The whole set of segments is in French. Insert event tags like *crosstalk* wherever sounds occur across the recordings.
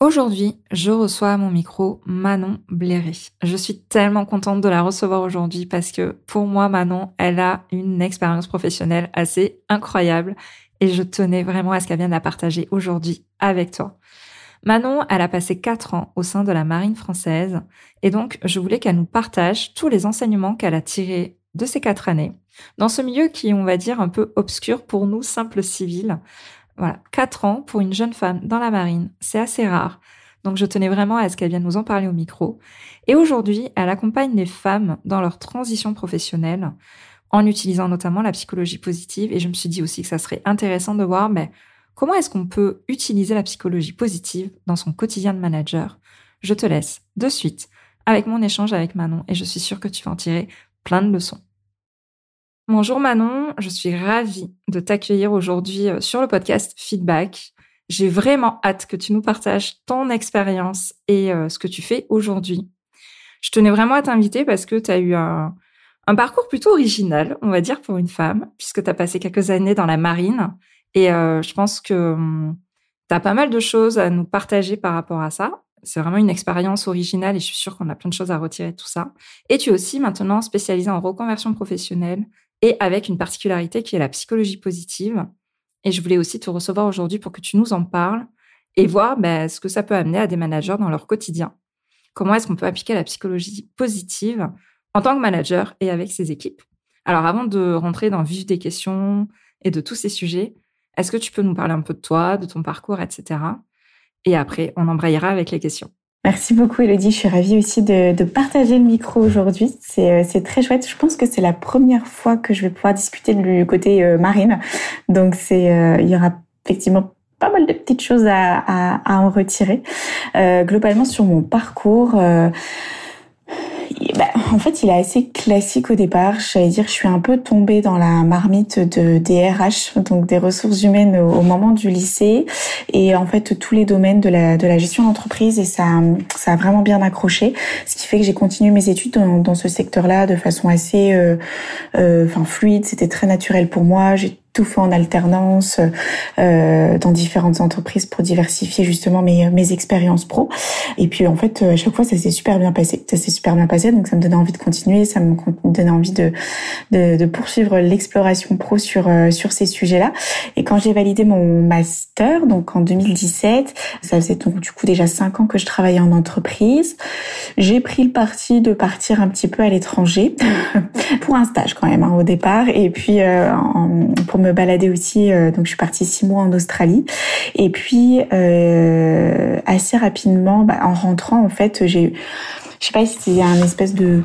Aujourd'hui, je reçois à mon micro Manon Blairy. Je suis tellement contente de la recevoir aujourd'hui parce que pour moi, Manon, elle a une expérience professionnelle assez incroyable et je tenais vraiment à ce qu'elle vienne la partager aujourd'hui avec toi. Manon, elle a passé quatre ans au sein de la marine française et donc je voulais qu'elle nous partage tous les enseignements qu'elle a tirés de ces quatre années dans ce milieu qui, on va dire, un peu obscur pour nous, simples civils, voilà, quatre ans pour une jeune femme dans la marine, c'est assez rare. Donc je tenais vraiment à ce qu'elle vienne nous en parler au micro. Et aujourd'hui, elle accompagne les femmes dans leur transition professionnelle en utilisant notamment la psychologie positive. Et je me suis dit aussi que ça serait intéressant de voir mais comment est-ce qu'on peut utiliser la psychologie positive dans son quotidien de manager? Je te laisse de suite avec mon échange avec Manon et je suis sûre que tu vas en tirer plein de leçons. Bonjour Manon, je suis ravie de t'accueillir aujourd'hui euh, sur le podcast Feedback. J'ai vraiment hâte que tu nous partages ton expérience et euh, ce que tu fais aujourd'hui. Je tenais vraiment à t'inviter parce que tu as eu un, parcours plutôt original, on va dire, pour une femme, puisque tu as passé quelques années dans la marine. Et euh, je pense que hum, tu as pas mal de choses à nous partager par rapport à ça. C'est vraiment une expérience originale et je suis sûre qu'on a plein de choses à retirer de tout ça. Et tu es aussi maintenant spécialisée en reconversion professionnelle et avec une particularité qui est la psychologie positive. Et je voulais aussi te recevoir aujourd'hui pour que tu nous en parles et voir ben, ce que ça peut amener à des managers dans leur quotidien. Comment est-ce qu'on peut appliquer la psychologie positive en tant que manager et avec ses équipes? Alors avant de rentrer dans le vif des questions et de tous ces sujets, est-ce que tu peux nous parler un peu de toi, de ton parcours, etc. Et après, on embrayera avec les questions. Merci beaucoup Elodie, je suis ravie aussi de, de partager le micro aujourd'hui. C'est, euh, c'est très chouette. Je pense que c'est la première fois que je vais pouvoir discuter du côté euh, marine. Donc c'est, euh, il y aura effectivement pas mal de petites choses à, à, à en retirer. globalement sur mon parcours, bah, en fait, il est assez classique au départ. J'allais dire, je suis un peu tombée dans la marmite de des RH, donc des ressources humaines au, moment du lycée, et en fait tous les domaines de la de la gestion d'entreprise, et ça ça a vraiment bien accroché. Ce qui fait que j'ai continué mes études dans, dans ce secteur-là de façon assez, euh, euh, enfin fluide. C'était très naturel pour moi. Tout en alternance euh, dans différentes entreprises pour diversifier justement mes, mes expériences pro. Et puis en fait, à chaque fois, ça s'est super bien passé. Ça s'est super bien passé, donc ça me donnait envie de continuer, ça me donnait envie de, de, poursuivre l'exploration pro sur, euh, sur ces sujets-là. Et quand j'ai validé mon master, donc en 2017, ça faisait donc du coup déjà cinq ans que je travaillais en entreprise, j'ai pris le parti de partir un petit peu à l'étranger *laughs* pour un stage quand même hein, au départ, et puis euh, pour me balader aussi. Euh, donc je suis partie six mois en Australie. Et puis euh, assez rapidement, bah, en rentrant, en fait, j'ai je sais pas si c'était un espèce de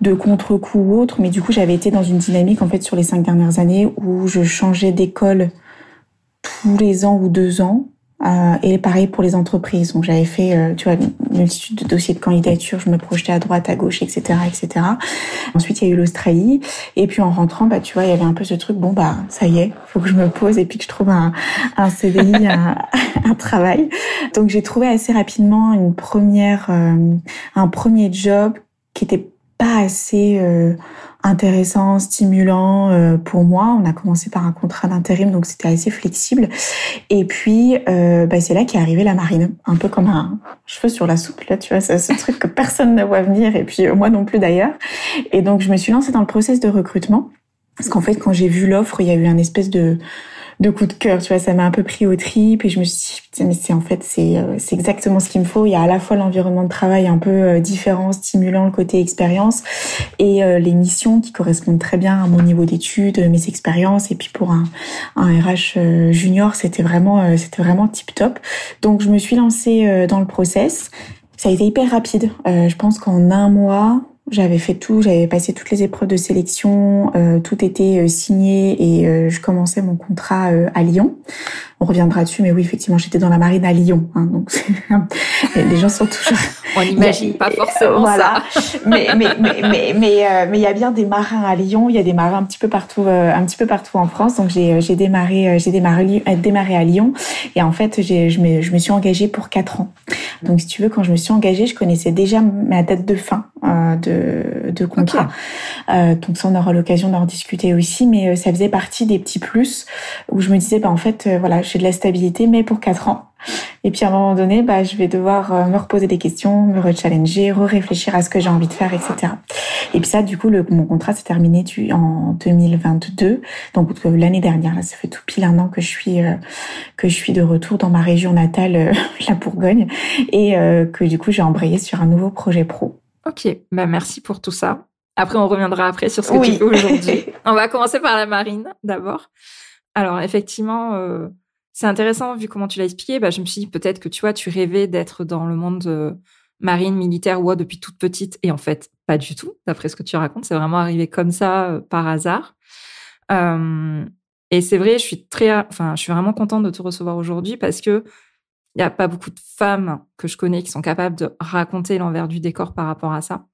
de contre-coup ou autre, mais du coup j'avais été dans une dynamique en fait sur les cinq dernières années où je changeais d'école tous les ans ou deux ans euh, et pareil pour les entreprises. Donc j'avais fait, euh, tu vois, une multitude de dossiers de candidature, je me projetais à droite, à gauche, etc., etc. Ensuite il y a eu l'Australie, et puis en rentrant, bah tu vois, il y avait un peu ce truc, bon bah ça y est, faut que je me pose et puis que je trouve un, un CDI, *laughs* un, un, travail. Donc j'ai trouvé assez rapidement une première, euh, un premier job qui était pas assez intéressant, stimulant euh, pour moi. On a commencé par un contrat d'intérim, donc c'était assez flexible. Et puis, euh, bah, c'est là qu'est arrivé la marine, un peu comme un cheveu sur la soupe. Là, tu vois, c'est ce *laughs* truc que personne ne voit venir, et puis euh, moi non plus d'ailleurs. Et donc, je me suis lancée dans le process de recrutement. Parce qu'en fait, quand j'ai vu l'offre, il y a eu un espèce de de coup de cœur, tu vois, ça m'a un peu pris au trip et je me suis dit, mais c'est en fait, c'est, euh, c'est exactement ce qu'il me faut. Il y a à la fois l'environnement de travail un peu euh, différent, stimulant, le côté expérience et euh, les missions qui correspondent très bien à mon niveau d'études, mes expériences. Et puis pour un, un RH junior, c'était vraiment, c'était vraiment tip top. Donc je me suis lancée dans le process. Ça a été hyper rapide. je pense qu'en un mois, j'avais fait tout, j'avais passé toutes les épreuves de sélection, euh, tout était euh, signé et euh, je commençais mon contrat à Lyon. On reviendra dessus, mais oui, effectivement, j'étais dans la marine à Lyon. Hein, donc *laughs* les gens sont toujours On *laughs* n'imagine pas *laughs* forcément voilà. ça. mais mais mais mais mais euh, mais il y a bien des marins à Lyon. Il y a des marins un petit peu partout, euh, un petit peu partout en France. Donc j'ai j'ai démarré j'ai démarré démarré à Lyon. Et en fait j'ai je me je me suis engagée pour quatre ans. Donc si tu veux, quand je me suis engagée, je connaissais déjà ma date de fin euh, de de contrat. Euh, donc ça on aura l'occasion d'en discuter aussi. Mais ça faisait partie des petits plus où je me disais bah en fait voilà de la stabilité mais pour quatre ans. Et puis à un moment donné, bah, je vais devoir euh, me reposer des questions, me rechallenger, re-réfléchir à ce que j'ai envie de faire, etc. Et puis ça, du coup, le, mon contrat s'est terminé en 2022, donc euh, l'année dernière. Là, ça fait tout pile un an que je suis euh, que je suis de retour dans ma région natale, *laughs* la Bourgogne, et que du coup, j'ai embrayé sur un nouveau projet pro. Ok, bah merci pour tout ça. Après, on reviendra après sur ce que tu fais aujourd'hui. *laughs* on va commencer par la marine d'abord. Alors effectivement. C'est intéressant vu comment tu l'as expliqué. Bah, je me suis dit peut-être que tu vois, tu rêvais d'être dans le monde euh, marine, militaire ou depuis toute petite, et en fait, pas du tout. D'après ce que tu racontes, c'est vraiment arrivé comme ça euh, par hasard. Euh, et c'est vrai, je suis très, enfin, je suis vraiment contente de te recevoir aujourd'hui parce que il n'y a pas beaucoup de femmes que je connais qui sont capables de raconter l'envers du décor par rapport à ça.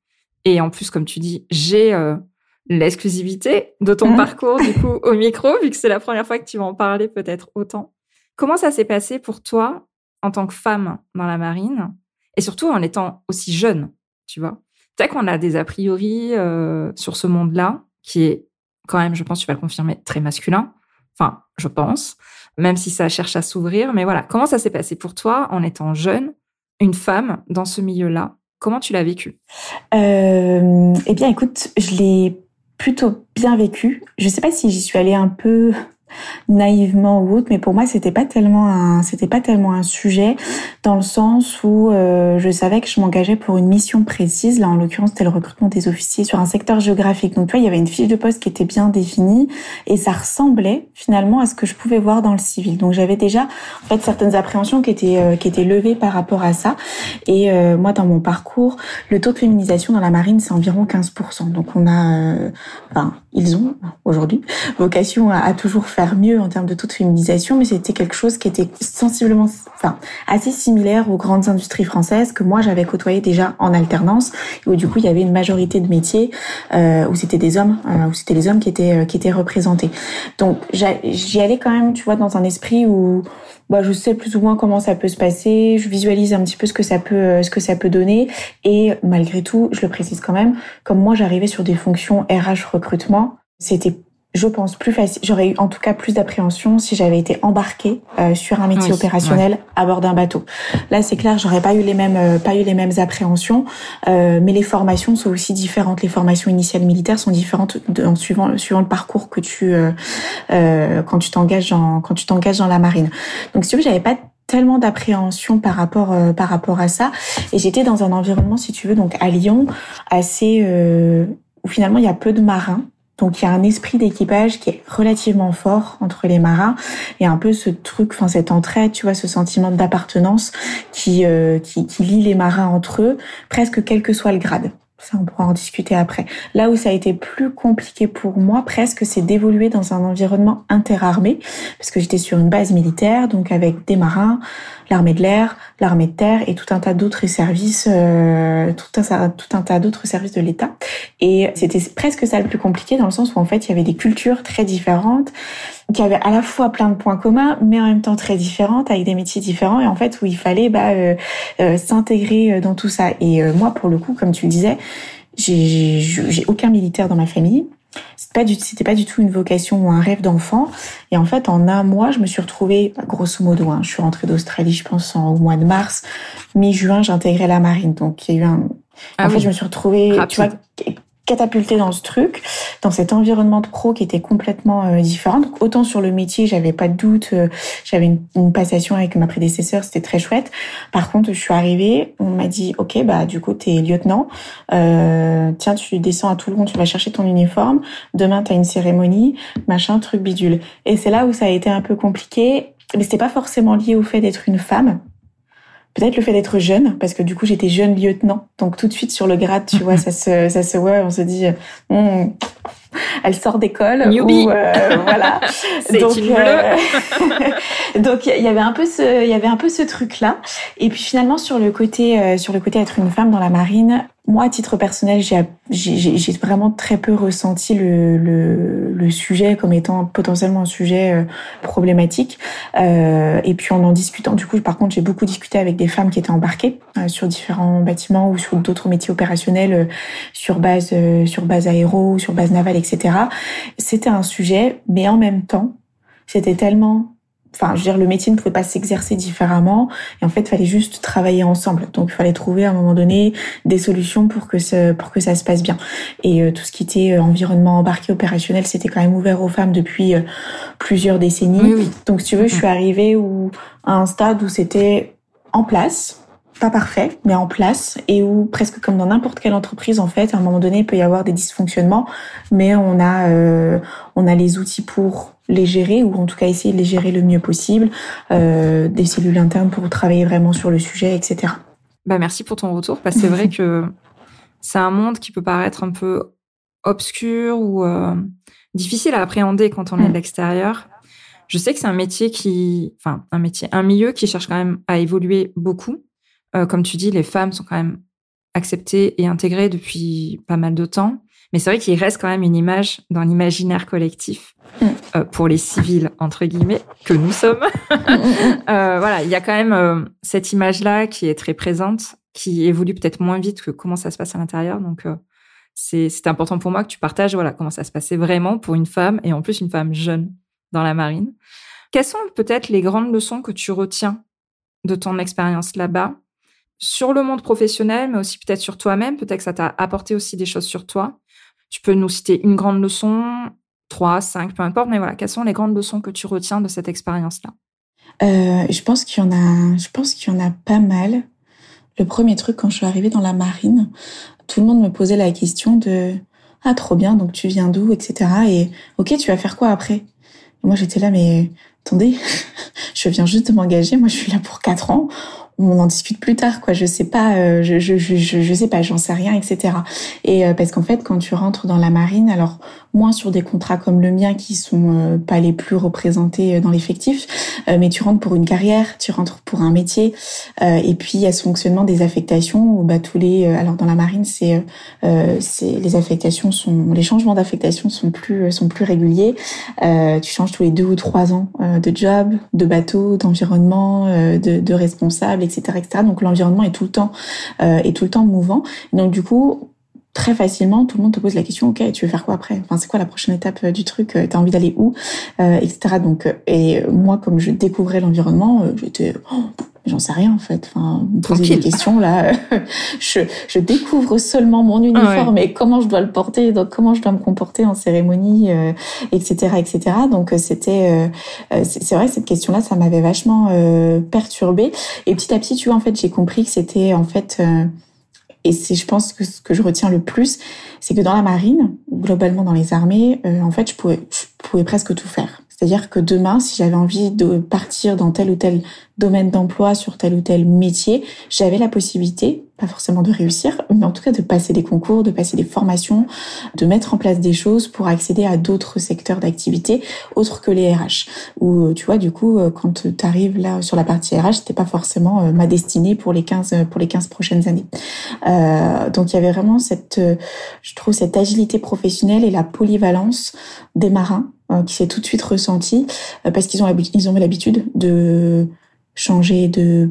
Et en plus, comme tu dis, j'ai l'exclusivité de ton mmh. parcours du coup au micro, vu que c'est la première fois que tu vas en parler peut-être autant. Comment ça s'est passé pour toi en tant que femme dans la marine et surtout en étant aussi jeune, tu vois? Peut-être qu'on a des a priori euh, sur ce monde-là qui est quand même, je pense, tu vas le confirmer, très masculin. Enfin, je pense, même si ça cherche à s'ouvrir. Mais voilà, comment ça s'est passé pour toi en étant jeune, une femme dans ce milieu-là? Comment tu l'as vécu? Euh, Eh bien, écoute, je l'ai plutôt bien vécu. Je ne sais pas si j'y suis allée un peu naïvement ou autre, mais pour moi c'était pas tellement un c'était pas tellement un sujet dans le sens où euh, je savais que je m'engageais pour une mission précise. Là en l'occurrence c'était le recrutement des officiers sur un secteur géographique. Donc tu vois il y avait une fiche de poste qui était bien définie et ça ressemblait finalement à ce que je pouvais voir dans le civil. Donc j'avais déjà en fait certaines appréhensions qui étaient euh, qui étaient levées par rapport à ça. Et euh, moi dans mon parcours le taux de féminisation dans la marine c'est environ 15%. Donc on a enfin ils ont aujourd'hui vocation à, à toujours faire faire mieux en termes de taux de féminisation, mais c'était quelque chose qui était sensiblement, enfin, assez similaire aux grandes industries françaises que moi j'avais côtoyé déjà en alternance, où du coup il y avait une majorité de métiers euh, où c'était des hommes, euh, où c'était les hommes qui étaient euh, qui étaient représentés. Donc j'y allais quand même, tu vois, dans un esprit où bah, je sais plus ou moins comment ça peut se passer, je visualise un petit peu ce que ça peut euh, ce que ça peut donner et malgré tout, je le précise quand même, comme moi j'arrivais sur des fonctions RH recrutement, c'était je pense plus facile. J'aurais eu en tout cas plus d'appréhension si j'avais été embarquée euh, sur un métier opérationnel à bord d'un bateau. Là, c'est clair, j'aurais pas eu les mêmes euh, pas eu les mêmes appréhensions, euh, mais les formations sont aussi différentes. Les formations initiales militaires sont différentes de, en suivant suivant le parcours que tu quand tu t'engages dans quand tu t'engages dans la marine. Donc si tu veux, j'avais pas tellement d'appréhension par rapport par rapport à ça et j'étais dans un environnement si tu veux donc à Lyon assez où finalement il y a peu de marins donc il y a un esprit d'équipage qui est relativement fort entre les marins et un peu ce truc, enfin cette entraide, tu vois, ce sentiment d'appartenance qui, euh, qui, qui lie les marins entre eux, presque quel que soit le grade. Ça, on pourra en discuter après. Là où ça a été plus compliqué pour moi, presque, c'est d'évoluer dans un environnement interarmé, parce que j'étais sur une base militaire, donc avec des marins, l'armée de l'air, l'armée de terre et tout un tas d'autres services, euh, tout un, tout un tas d'autres services de l'État. Et c'était presque ça le plus compliqué dans le sens où en fait il y avait des cultures très différentes, qui avaient à la fois plein de points communs, mais en même temps très différentes, avec des métiers différents, et en fait où il fallait bah, euh, euh, s'intégrer dans tout ça. Et moi, pour le coup, comme tu le disais, j'ai aucun militaire dans ma famille. C'était pas du, c'était pas du tout une vocation ou un rêve d'enfant. Et en fait, en un mois, je me suis retrouvée, grosso modo, hein, je suis rentrée d'Australie, je pense, en, au mois de mars. Mi-juin, j'intégrais la marine. Donc, il y a eu un, ah en fait, je me suis retrouvée, tu vois, catapultée dans ce truc, dans cet environnement de pro qui était complètement euh, différent. Autant sur le métier, j'avais pas de doute, euh, j'avais une, une, passation avec ma prédécesseur, c'était très chouette. Par contre, je suis arrivée, on m'a dit OK, bah du coup t'es lieutenant, euh, tiens tu descends à Toulon, tu vas chercher ton uniforme, demain t'as une cérémonie, machin, truc bidule. Et c'est là où ça a été un peu compliqué, mais c'était pas forcément lié au fait d'être une femme. Peut-être le fait d'être jeune, parce que du coup j'étais jeune lieutenant, donc tout de suite sur le grade, tu vois, *laughs* ça se, ça se voit, on se dit, hmm, *laughs* elle sort d'école Newbie. voilà. *laughs* donc *laughs* donc il y avait un peu ce il y avait un peu ce truc là et puis finalement sur le côté sur le côté être une femme dans la marine moi, à titre personnel, j'ai vraiment très peu ressenti le, le, le, sujet comme étant potentiellement un sujet euh, problématique. Euh, et puis en en discutant, du coup, par contre, j'ai beaucoup discuté avec des femmes qui étaient embarquées euh, sur différents bâtiments ou sur d'autres métiers opérationnels, euh, sur base sur base aéro, sur base navale, etc. C'était un sujet, mais en même temps, c'était tellement enfin, je veux dire, le métier ne pouvait pas s'exercer différemment. Et en fait, il fallait juste travailler ensemble. Donc, il fallait trouver à un moment donné des solutions pour que ça, pour que ça se passe bien. Et euh, tout ce qui était euh, environnement embarqué opérationnel, c'était quand même ouvert aux femmes depuis euh, plusieurs décennies. Donc, si tu veux, je suis mm-hmm. arrivée où, à un stade où c'était en place pas parfait, mais en place, et où presque comme dans n'importe quelle entreprise, en fait, à un moment donné, il peut y avoir des dysfonctionnements, mais on a on a les outils pour les gérer ou en tout cas essayer de les gérer le mieux possible, euh, des cellules internes pour travailler vraiment sur le sujet, etc. Bah merci pour ton retour parce que c'est vrai *laughs* que c'est un monde qui peut paraître un peu obscur ou euh, difficile à appréhender quand on est de mm. l'extérieur. Je sais que c'est un métier qui, enfin un métier, un milieu qui cherche quand même à évoluer beaucoup. Euh, comme tu dis, les femmes sont quand même acceptées et intégrées depuis pas mal de temps. Mais c'est vrai qu'il reste quand même une image dans l'imaginaire collectif mm. euh, pour les civils entre guillemets que nous sommes. *laughs* euh, voilà, il y a quand même cette image-là qui est très présente, qui évolue peut-être moins vite que comment ça se passe à l'intérieur. Donc c'est c'est important pour moi que tu partages voilà comment ça se passait vraiment pour une femme et en plus une femme jeune dans la marine. Quelles sont peut-être les grandes leçons que tu retiens de ton expérience là-bas sur le monde professionnel, mais aussi peut-être sur toi-même. Peut-être que ça t'a apporté aussi des choses sur toi. Tu peux nous citer une grande leçon, trois, cinq, peu importe, mais voilà, quelles sont les grandes leçons que tu retiens de cette expérience-là? Euh, Je pense qu'il y en a, je pense qu'il y en a pas mal. Le premier truc, quand je suis arrivée dans la marine, tout le monde me posait la question de ah trop bien, donc tu viens d'où, etc. Et ok, tu vas faire quoi après? Moi j'étais là, mais attendez, *laughs* je viens juste de m'engager, moi je suis là pour quatre ans on en discute plus tard quoi. Je sais pas euh, je, je, je, je sais pas j'en sais rien etc et euh, parce qu'en fait quand tu rentres dans la marine alors moins sur des contrats comme le mien qui sont euh, pas les plus représentés dans l'effectif mais tu rentres pour une carrière tu rentres pour un métier et puis il y a ce fonctionnement des affectations où bah tous les alors dans la marine c'est les affectations sont les changements d'affectation sont plus sont plus réguliers tu changes tous les deux ou trois ans de job de bateau d'environnement de, de responsable etc., Donc l'environnement est tout le temps euh, est tout le temps mouvant. Donc du coup, très facilement, tout le monde te pose la question, ok, tu veux faire quoi après? Enfin, c'est quoi la prochaine étape euh, du truc? Euh, T'as envie d'aller où? Etc. Donc, et moi, comme je découvrais l'environnement, j'étais, oh, j'en sais rien en fait. Enfin, poser des questions là, *laughs* je, je découvre seulement mon uniforme et comment je dois le porter, donc comment je dois me comporter en cérémonie, euh, etc., etc. Donc euh, c'était, euh, c'est vrai cette question-là, ça m'avait vachement euh, perturbée. Et petit à petit, tu vois, en fait, j'ai compris que c'était en fait et c'est, je pense que ce que je retiens le plus, c'est que dans la marine, globalement dans les armées, en fait, je pouvais, je pouvais presque tout faire. C'est-à-dire que demain, si j'avais envie de partir dans tel ou tel domaine d'emploi, sur tel ou tel métier, j'avais la possibilité, pas forcément de réussir, mais en tout cas de passer des concours, de passer des formations, de mettre en place des choses pour accéder à d'autres secteurs d'activité autres que les RH. Ou tu vois, du coup, quand tu arrives là sur la partie RH, c'était pas forcément euh, ma destinée pour les 15 pour les 15 prochaines années. Euh, donc il y avait vraiment cette, je trouve cette agilité professionnelle et la polyvalence des marins Hein, qui s'est tout de suite ressenti euh, parce qu'ils ont ils ont l'habitude de changer de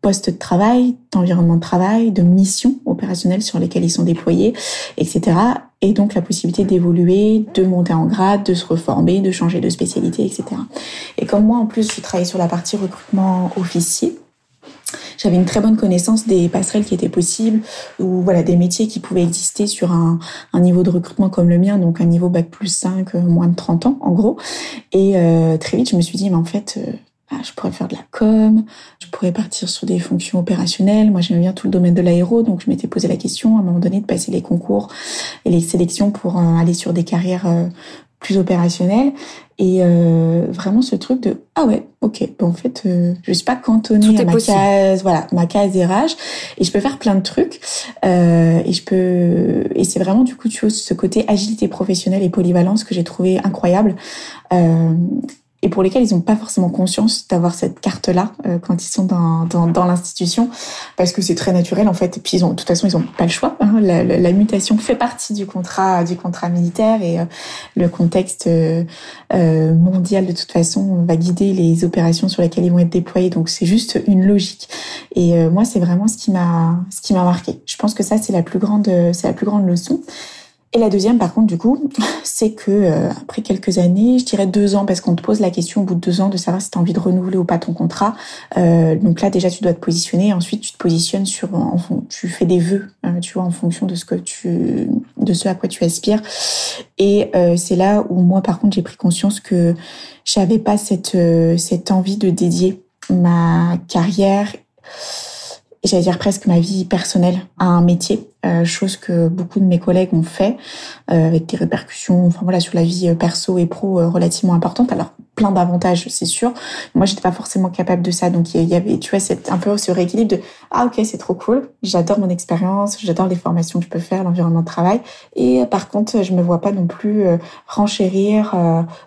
poste de travail, d'environnement de travail, de mission opérationnelle sur lesquelles ils sont déployés, etc. Et donc la possibilité d'évoluer, de monter en grade, de se reformer, de changer de spécialité, etc. Et comme moi, en plus, je travaillais sur la partie recrutement officier, j'avais une très bonne connaissance des passerelles qui étaient possibles ou voilà des métiers qui pouvaient exister sur un, un niveau de recrutement comme le mien, donc un niveau bac plus 5, euh, moins de 30 ans en gros. Et euh, très vite, je me suis dit, mais en fait, euh, ah, je pourrais faire de la com, je pourrais partir sur des fonctions opérationnelles. Moi, j'aime bien tout le domaine de l'aéro, donc je m'étais posé la question à un moment donné de passer les concours et les sélections pour aller sur des carrières plus opérationnel et euh, vraiment ce truc de ah ouais ok bon, en fait euh, je suis pas cantonnée à ma case voilà ma case RH et je peux faire plein de trucs euh, et je peux et c'est vraiment du coup tu vois ce côté agilité professionnelle et polyvalence que j'ai trouvé incroyable euh, et pour lesquels ils n'ont pas forcément conscience d'avoir cette carte-là euh, quand ils sont dans, dans, dans l'institution, parce que c'est très naturel en fait. Et puis ils ont, de toute façon, ils n'ont pas le choix. Hein. La, la, mutation fait partie du contrat, du contrat militaire et euh, le contexte euh, mondial de toute façon va guider les opérations sur lesquelles ils vont être déployés. Donc c'est juste une logique. Et moi, c'est vraiment ce qui m'a, ce qui m'a marqué. Je pense que ça, c'est la plus grande, c'est la plus grande leçon. Et la deuxième, par contre, du coup, *laughs* c'est que euh, après quelques années, je dirais deux ans, parce qu'on te pose la question au bout de deux ans de savoir si tu as envie de renouveler ou pas ton contrat. Euh, donc là, déjà, tu dois te positionner. Ensuite, tu te positionnes sur, en, tu fais des vœux, hein, tu vois, en fonction de ce que tu, de ce à quoi tu aspires. Et euh, c'est là où moi, par contre, j'ai pris conscience que j'avais pas cette cette envie de dédier ma carrière j'allais dire presque ma vie personnelle à un métier, euh, chose que beaucoup de mes collègues ont fait, euh, avec des répercussions, enfin voilà, sur la vie euh, perso et pro euh, relativement importantes. Alors plein d'avantages, c'est sûr. Moi, j'étais pas forcément capable de ça, donc il y avait, tu vois, c'est un peu ce rééquilibre de ah ok, c'est trop cool, j'adore mon expérience, j'adore les formations que je peux faire, l'environnement de travail, et par contre, je me vois pas non plus renchérir,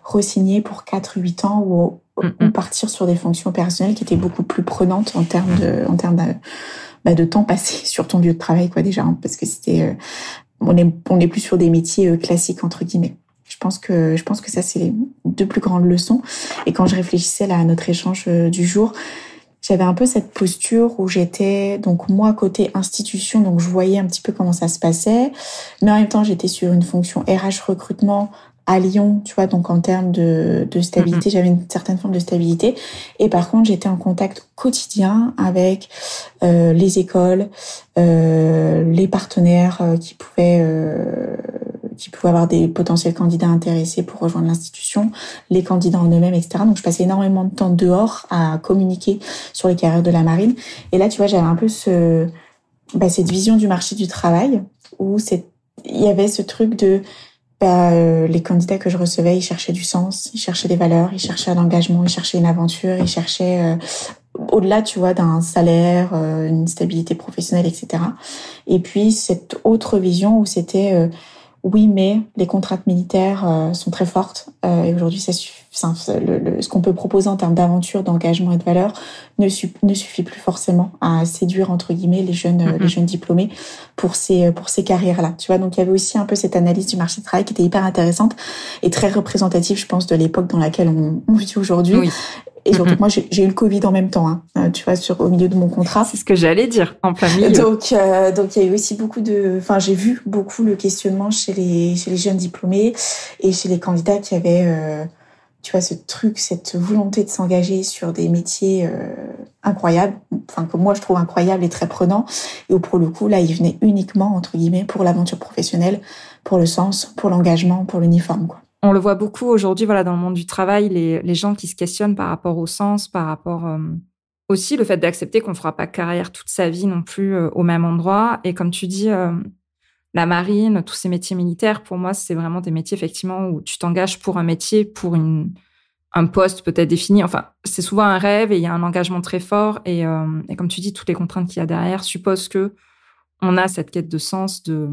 re-signer pour 4-8 ans ou ou partir sur des fonctions opérationnelles qui étaient beaucoup plus prenantes en termes de, en termes de, bah, de temps passé *laughs* sur ton lieu de travail, quoi, déjà, hein, parce que c'était, euh, on est, on est plus sur des métiers euh, classiques entre guillemets. Je pense que, je pense que ça c'est les deux plus grandes leçons. Et quand je réfléchissais là à notre échange euh, du jour, j'avais un peu cette posture où j'étais donc moi côté institution donc je voyais un petit peu comment ça se passait mais en même temps j'étais sur une fonction RH recrutement à Lyon, tu vois, donc en termes de, de stabilité, mm-hmm. j'avais une certaine forme de stabilité. Et par contre, j'étais en contact quotidien avec euh, les écoles, euh, les partenaires euh, qui pouvaient euh, qui pouvaient avoir des potentiels candidats intéressés pour rejoindre l'institution, les candidats en eux-mêmes, etc. Donc je passais énormément de temps dehors à communiquer sur les carrières de la marine. Et là, tu vois, j'avais un peu ce, bah, cette vision du marché du travail où il y avait ce truc de bah, euh, les candidats que je recevais, ils cherchaient du sens, ils cherchaient des valeurs, ils cherchaient un engagement, ils cherchaient une aventure, ils cherchaient euh, au-delà, tu vois, d'un salaire, euh, une stabilité professionnelle, etc. Et puis cette autre vision où c'était oui, mais les contraintes militaires sont très fortes et aujourd'hui, ça ce qu'on peut proposer en termes d'aventure, d'engagement et de valeur ne, ne, suffit plus forcément à séduire entre guillemets les jeunes, les jeunes diplômés pour ces pour ces carrières-là. Tu vois, donc il y avait aussi un peu cette analyse du marché du travail qui était hyper intéressante et très représentative, je pense, de l'époque dans laquelle on, on vit aujourd'hui. Oui. Et surtout, moi, j'ai eu le Covid en même temps, hein, euh, tu vois, sur au milieu de mon contrat. C'est ce que j'allais dire, en plein milieu. Donc, euh, donc il y a eu aussi beaucoup de, enfin, j'ai vu beaucoup le questionnement chez les chez les jeunes diplômés et chez les candidats qui avaient, euh, tu vois, ce truc, cette volonté de s'engager sur des métiers euh, incroyables, enfin que moi je trouve incroyables et très prenants. Et où pour le coup, là, ils venaient uniquement entre guillemets pour l'aventure professionnelle, pour le sens, pour l'engagement, pour l'uniforme, on le voit beaucoup aujourd'hui, voilà, dans le monde du travail, les, les, gens qui se questionnent par rapport au sens, par rapport euh, aussi le fait d'accepter qu'on ne fera pas carrière toute sa vie non plus euh, au même endroit. Et comme tu dis, la marine, tous ces métiers militaires, pour moi, c'est vraiment des métiers effectivement où tu t'engages pour un métier, pour une, un poste peut-être défini. Enfin, c'est souvent un rêve et il y a un engagement très fort. Et, et comme tu dis, toutes les contraintes qu'il y a derrière supposent que on a cette quête de sens, de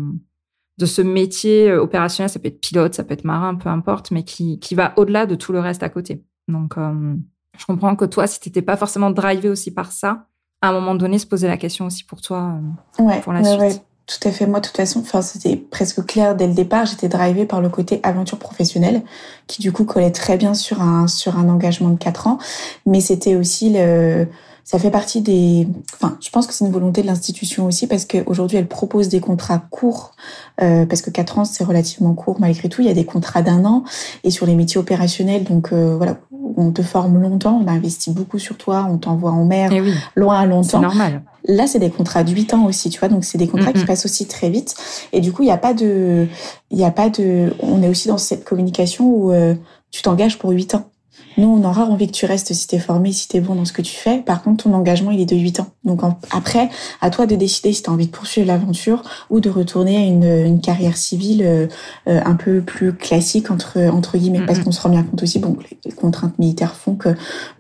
de ce métier euh, opérationnel, ça peut être pilote, ça peut être marin, peu importe, mais qui, qui va au-delà de tout le reste à côté. Donc, euh, je comprends que toi, si tu n'étais pas forcément drivé aussi par ça, à un moment donné, se poser la question aussi pour toi, euh, ouais, pour la suite. Ouais, tout à fait. Moi, de toute façon, enfin, c'était presque clair dès le départ. J'étais drivé par le côté aventure professionnelle, qui du coup collait très bien sur un sur un engagement de quatre ans. Mais c'était aussi le ça fait partie des. Enfin, je pense que c'est une volonté de l'institution aussi parce qu'aujourd'hui, elle propose des contrats courts euh, parce que quatre ans c'est relativement court malgré tout. Il y a des contrats d'un an et sur les métiers opérationnels, donc euh, voilà, on te forme longtemps, on investit beaucoup sur toi, on t'envoie en mer eh loin à longtemps. C'est normal. Là, c'est des contrats de 8 ans aussi, tu vois, donc c'est des contrats qui passent aussi très vite. Et du coup, il n'y a pas de, il y a pas de, on est aussi dans cette communication où euh, tu t'engages pour 8 ans. Nous, on aura envie que tu restes si t'es formé, si t'es bon dans ce que tu fais. Par contre, ton engagement, il est de 8 ans. Donc après, à toi de décider si t'as envie de poursuivre l'aventure ou de retourner à une, une carrière civile euh, euh, un peu plus classique entre entre guillemets. Parce qu'on se rend bien compte aussi, bon, les contraintes militaires font que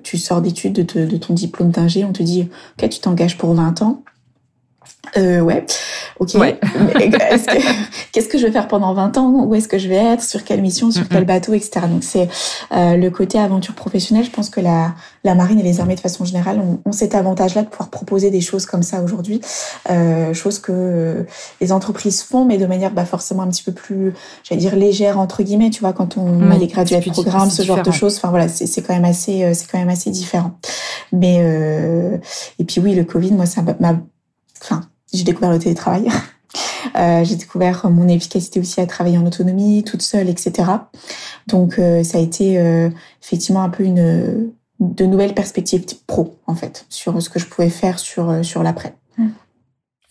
tu sors d'études de, de, ton diplôme d'ingé, on te dit, ok, tu t'engages pour 20 ans euh, ouais, ok. *laughs* Qu'est-ce que je vais faire pendant 20 ans? Où est-ce que je vais être? Sur quelle mission? Sur quel bateau? Etc. Donc c'est euh, le côté aventure professionnelle. Je pense que la, la marine et les armées de façon générale ont, ont cet avantage-là de pouvoir proposer des choses comme ça aujourd'hui, euh, choses que euh, les entreprises font, mais de manière bah, forcément un petit peu plus, j'allais dire légère entre guillemets. Tu vois, quand on a les gradués de programme, ce genre de choses. Enfin voilà, c'est quand même assez, euh, c'est quand même assez différent. Mais euh, et puis oui, le Covid, moi ça m'a enfin, j'ai découvert le télétravail. *laughs* Euh, j'ai découvert mon efficacité aussi à travailler en autonomie, toute seule, etc. Donc euh, ça a été euh, effectivement un peu une de nouvelles perspectives pro en fait sur ce que je pouvais faire sur sur l'après.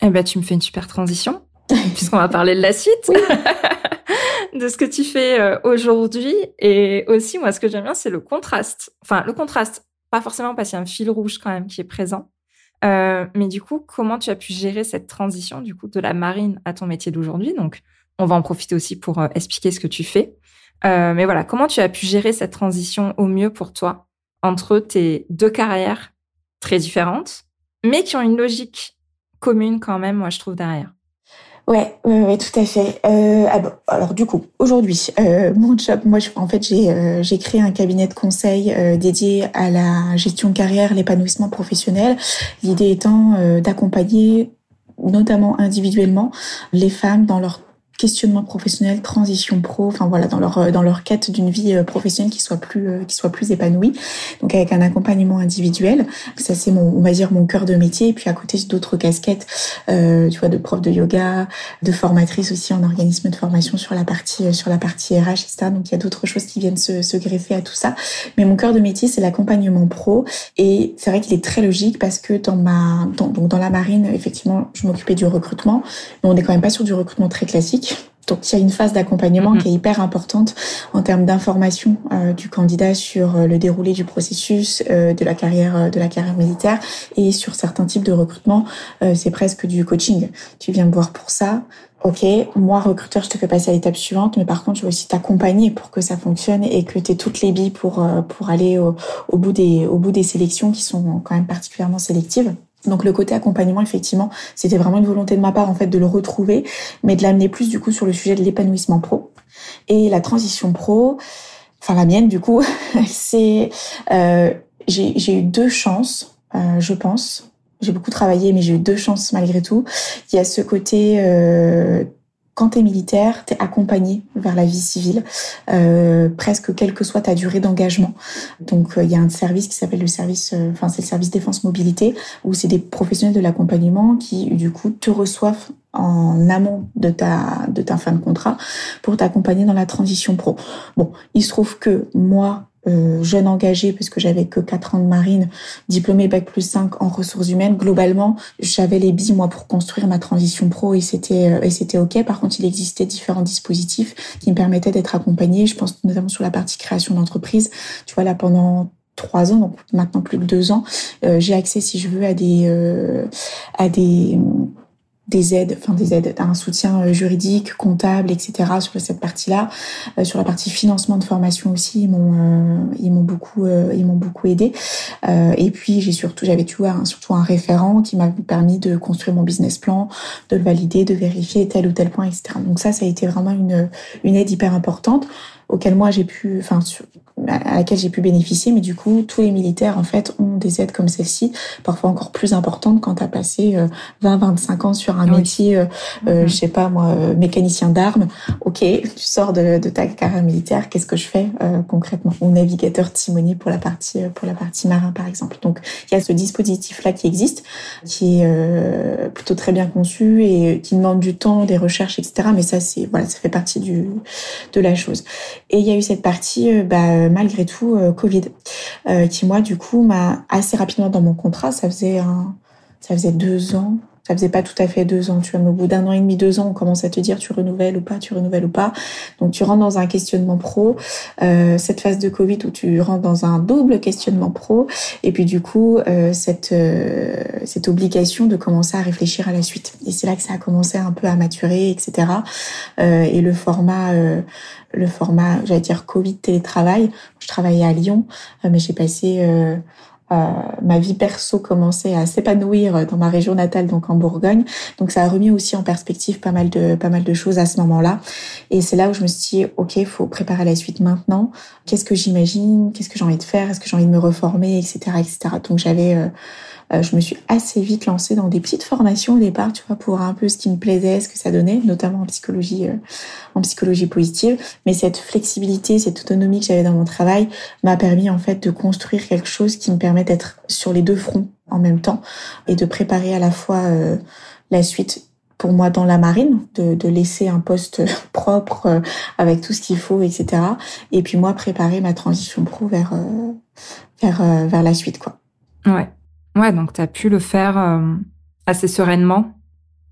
Eh ben tu me fais une super transition *laughs* puisqu'on va parler de la suite. *laughs* de ce que tu fais aujourd'hui et aussi moi ce que j'aime bien c'est le contraste. Enfin le contraste pas forcément parce qu'il y a un fil rouge quand même qui est présent, euh, mais du coup, comment tu as pu gérer cette transition du coup de la marine à ton métier d'aujourd'hui? Donc, on va en profiter aussi pour euh, expliquer ce que tu fais. Euh, mais voilà, comment tu as pu gérer cette transition au mieux pour toi entre tes deux carrières très différentes, mais qui ont une logique commune quand même, moi je trouve derrière? Ouais, ouais, ouais, tout à fait. Euh, ah alors du coup, aujourd'hui, euh, mon job, moi, je, en fait, j'ai euh, j'ai créé un cabinet de conseil euh, dédié à la gestion de carrière, l'épanouissement professionnel. L'idée étant euh, d'accompagner, notamment individuellement, les femmes dans leur questionnement professionnel, transition pro, enfin voilà, dans leur euh, dans leur quête d'une vie euh, professionnelle qui soit plus euh, qui soit plus épanouie. Donc avec un accompagnement individuel, ça c'est mon on va dire mon cœur de métier. Et puis à côté j'ai d'autres casquettes, euh, tu vois, de prof de yoga, de formatrice aussi en organisme de formation sur la partie sur la partie RH, etc. Donc il y a d'autres choses qui viennent se, se greffer à tout ça. Mais mon cœur de métier c'est l'accompagnement pro et c'est vrai qu'il est très logique parce que dans ma dans, donc dans la marine effectivement je m'occupais du recrutement, mais on n'est quand même pas sur du recrutement très classique donc il y a une phase d'accompagnement mm-hmm. qui est hyper importante en termes d'information euh, du candidat sur euh, le déroulé du processus euh, de la carrière de la carrière militaire et sur certains types de recrutement, c'est presque du coaching. Tu viens me voir pour ça. Ok, moi recruteur, je te fais passer à l'étape suivante, mais par contre, je vais aussi t'accompagner pour que ça fonctionne et que tu aies toutes les billes pour pour aller au, au bout des au bout des sélections qui sont quand même particulièrement sélectives. Donc le côté accompagnement, effectivement, c'était vraiment une volonté de ma part en fait de le retrouver, mais de l'amener plus du coup sur le sujet de l'épanouissement pro et la transition pro. Enfin la mienne du coup, *laughs* c'est euh, j'ai eu deux chances, euh, je pense. J'ai beaucoup travaillé, mais j'ai eu deux chances malgré tout. Il y a ce côté euh, quand tu es militaire, tu es accompagné vers la vie civile, euh, presque quelle que soit ta durée d'engagement. Donc euh, il y a un service qui s'appelle le service, euh, enfin c'est le service défense mobilité, où c'est des professionnels de l'accompagnement qui du coup te reçoivent en amont de ta de ta fin de contrat pour t'accompagner dans la transition pro. Bon, il se trouve que moi euh, jeune engagée, puisque j'avais que 4 ans de marine, diplômée Bac plus 5 en ressources humaines, globalement, j'avais les billes, moi, pour construire ma transition pro et c'était, euh, et c'était OK. Par contre, il existait différents dispositifs qui me permettaient d'être accompagnée. Je pense notamment sur la partie création d'entreprise. Tu vois, là, pendant trois ans, donc maintenant plus que deux ans, euh, j'ai accès, si je veux, à des, à des, des aides, enfin des aides, un soutien euh, juridique, comptable, etc. sur cette partie-là. Euh, sur la partie financement de formation aussi, ils m'ont euh, ils m'ont beaucoup ils m'ont beaucoup aidé. et puis j'ai surtout j'avais tu vois surtout un référent qui m'a permis de construire mon business plan, de le valider, de vérifier tel ou tel point, etc. Donc ça ça a été vraiment une une aide hyper importante auquel moi j'ai pu, enfin à laquelle j'ai pu bénéficier, mais du coup tous les militaires en fait ont des aides comme celle-ci, parfois encore plus importantes quand tu as passé 20-25 euh, ans sur un métier, euh, euh, mm-hmm. je sais pas moi, mécanicien d'armes. Ok, tu sors de, de ta carrière militaire, qu'est-ce que je fais concrètement? Ou navigateur timonier pour la partie pour la partie marin par exemple. Donc il y a ce dispositif là qui existe, qui est plutôt très bien conçu et qui demande du temps, des recherches, etc. Mais ça c'est voilà, ça fait partie du de la chose. Et il y a eu cette partie, euh, bah, euh, malgré tout, euh, Covid, qui moi, du coup, m'a assez rapidement dans mon contrat, ça faisait un, ça faisait deux ans, ça faisait pas tout à fait deux ans, tu vois, mais au bout d'un an et demi, deux ans, on commence à te dire tu renouvelles ou pas, tu renouvelles ou pas. Donc tu rentres dans un questionnement pro, euh, cette phase de Covid où tu rentres dans un double questionnement pro, et puis du coup euh, cette euh, cette obligation de commencer à réfléchir à la suite. Et c'est là que ça a commencé un peu à maturer, etc. Euh, et le format le format, j'allais dire Covid télétravail. Je travaillais à Lyon, mais j'ai passé euh, ma vie perso commençait à s'épanouir dans ma région natale, donc en Bourgogne. Donc ça a remis aussi en perspective pas mal de pas mal de choses à ce moment-là. Et c'est là où je me suis dit, ok, faut préparer la suite maintenant. Qu'est-ce que j'imagine? Qu'est-ce que j'ai envie de faire? Est-ce que j'ai envie de me reformer, etc., etc. Donc j'avais euh, euh, je me suis assez vite lancée dans des petites formations au départ, tu vois, pour un peu ce qui me plaisait, ce que ça donnait, notamment en psychologie, euh, en psychologie positive. Mais cette flexibilité, cette autonomie que j'avais dans mon travail m'a permis en fait de construire quelque chose qui me permet d'être sur les deux fronts en même temps et de préparer à la fois euh, la suite pour moi dans la marine, de, de laisser un poste *laughs* propre avec tout ce qu'il faut, etc. Et puis moi préparer ma transition pro vers vers vers la suite, quoi. Ouais. Ouais, donc tu as pu le faire euh, assez sereinement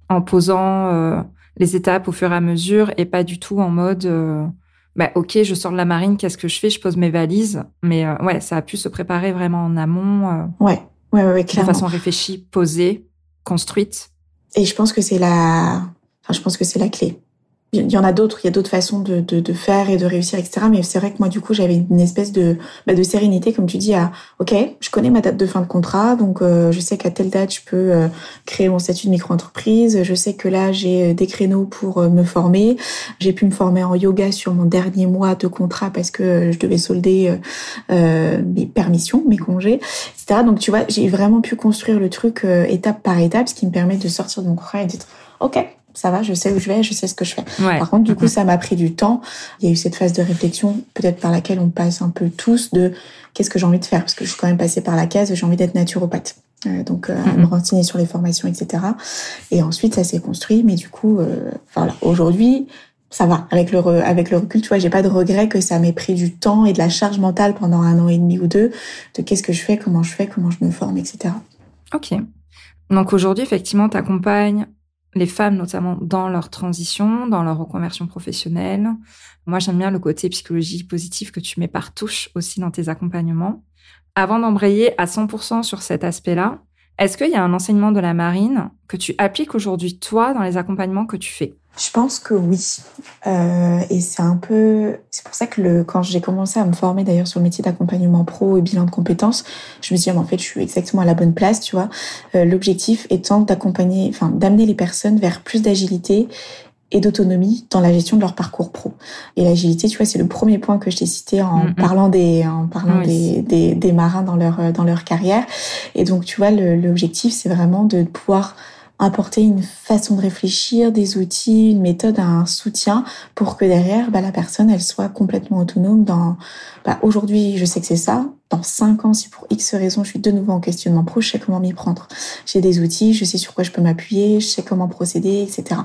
en posant euh, les étapes au fur et à mesure et pas du tout en mode euh, bah, ok, je sors de la marine, qu'est-ce que je fais? Je pose mes valises. Mais ouais, ça a pu se préparer vraiment en amont. ouais, ouais, ouais, clairement. De façon réfléchie, posée, construite. Et je pense que c'est la, enfin, je pense que c'est la clé il y en a d'autres, il y a d'autres façons de, faire et de réussir, etc. Mais c'est vrai que moi, du coup, j'avais une espèce de, bah, de sérénité, comme tu dis, à, OK, je connais ma date de fin de contrat, donc euh, je sais qu'à telle date, je peux euh, créer mon statut de micro-entreprise. Je sais que là, j'ai euh, des créneaux pour me former. J'ai pu me former en yoga sur mon dernier mois de contrat parce que je devais solder mes permissions, mes congés, etc. Donc, tu vois, j'ai vraiment pu construire le truc étape par étape, ce qui me permet de sortir de mon contrat et d'être, OK, ça va, je sais où je vais, je sais ce que je fais. Par contre, du coup, ça m'a pris du temps. Il y a eu cette phase de réflexion, peut-être par laquelle on passe un peu tous, de qu'est-ce que j'ai envie de faire, parce que je suis quand même passée par la case, j'ai envie d'être naturopathe. Euh, donc, euh, me renseigner sur les formations, etc. Et ensuite, ça s'est construit, mais du coup, euh, voilà, aujourd'hui, ça va. Avec le, avec le recul, tu vois, j'ai pas de regret que ça m'ait pris du temps et de la charge mentale pendant un an et demi ou deux de qu'est-ce que je fais, comment je fais, comment je me forme, etc. Ok. Donc aujourd'hui, effectivement, tu accompagnes les femmes notamment dans leur transition, dans leur reconversion professionnelle. Moi, j'aime bien le côté psychologie positive que tu mets par touche aussi dans tes accompagnements. Avant d'embrayer à 100% sur cet aspect-là, est-ce qu'il y a un enseignement de la marine que tu appliques aujourd'hui, toi, dans les accompagnements que tu fais? Je pense que oui. Euh, et c'est un peu, c'est pour ça que le, quand j'ai commencé à me former d'ailleurs sur le métier d'accompagnement pro et bilan de compétences, je me suis dit, en fait, je suis exactement à la bonne place, tu vois. Euh, L'objectif étant d'accompagner, enfin, d'amener les personnes vers plus d'agilité et d'autonomie dans la gestion de leur parcours pro. Et l'agilité, tu vois, c'est le premier point que je t'ai cité en parlant des en parlant des, des, des marins dans leur dans leur carrière. Et donc, tu vois, l'objectif, c'est vraiment de pouvoir apporter une façon de réfléchir, des outils, une méthode, un soutien pour que derrière, bah, la personne, elle soit complètement autonome dans, bah, aujourd'hui, je sais que c'est ça. Dans cinq ans, si pour X raison, je suis de nouveau en questionnement pro, je sais comment m'y prendre. J'ai des outils, je sais sur quoi je peux m'appuyer, je sais comment procéder, etc.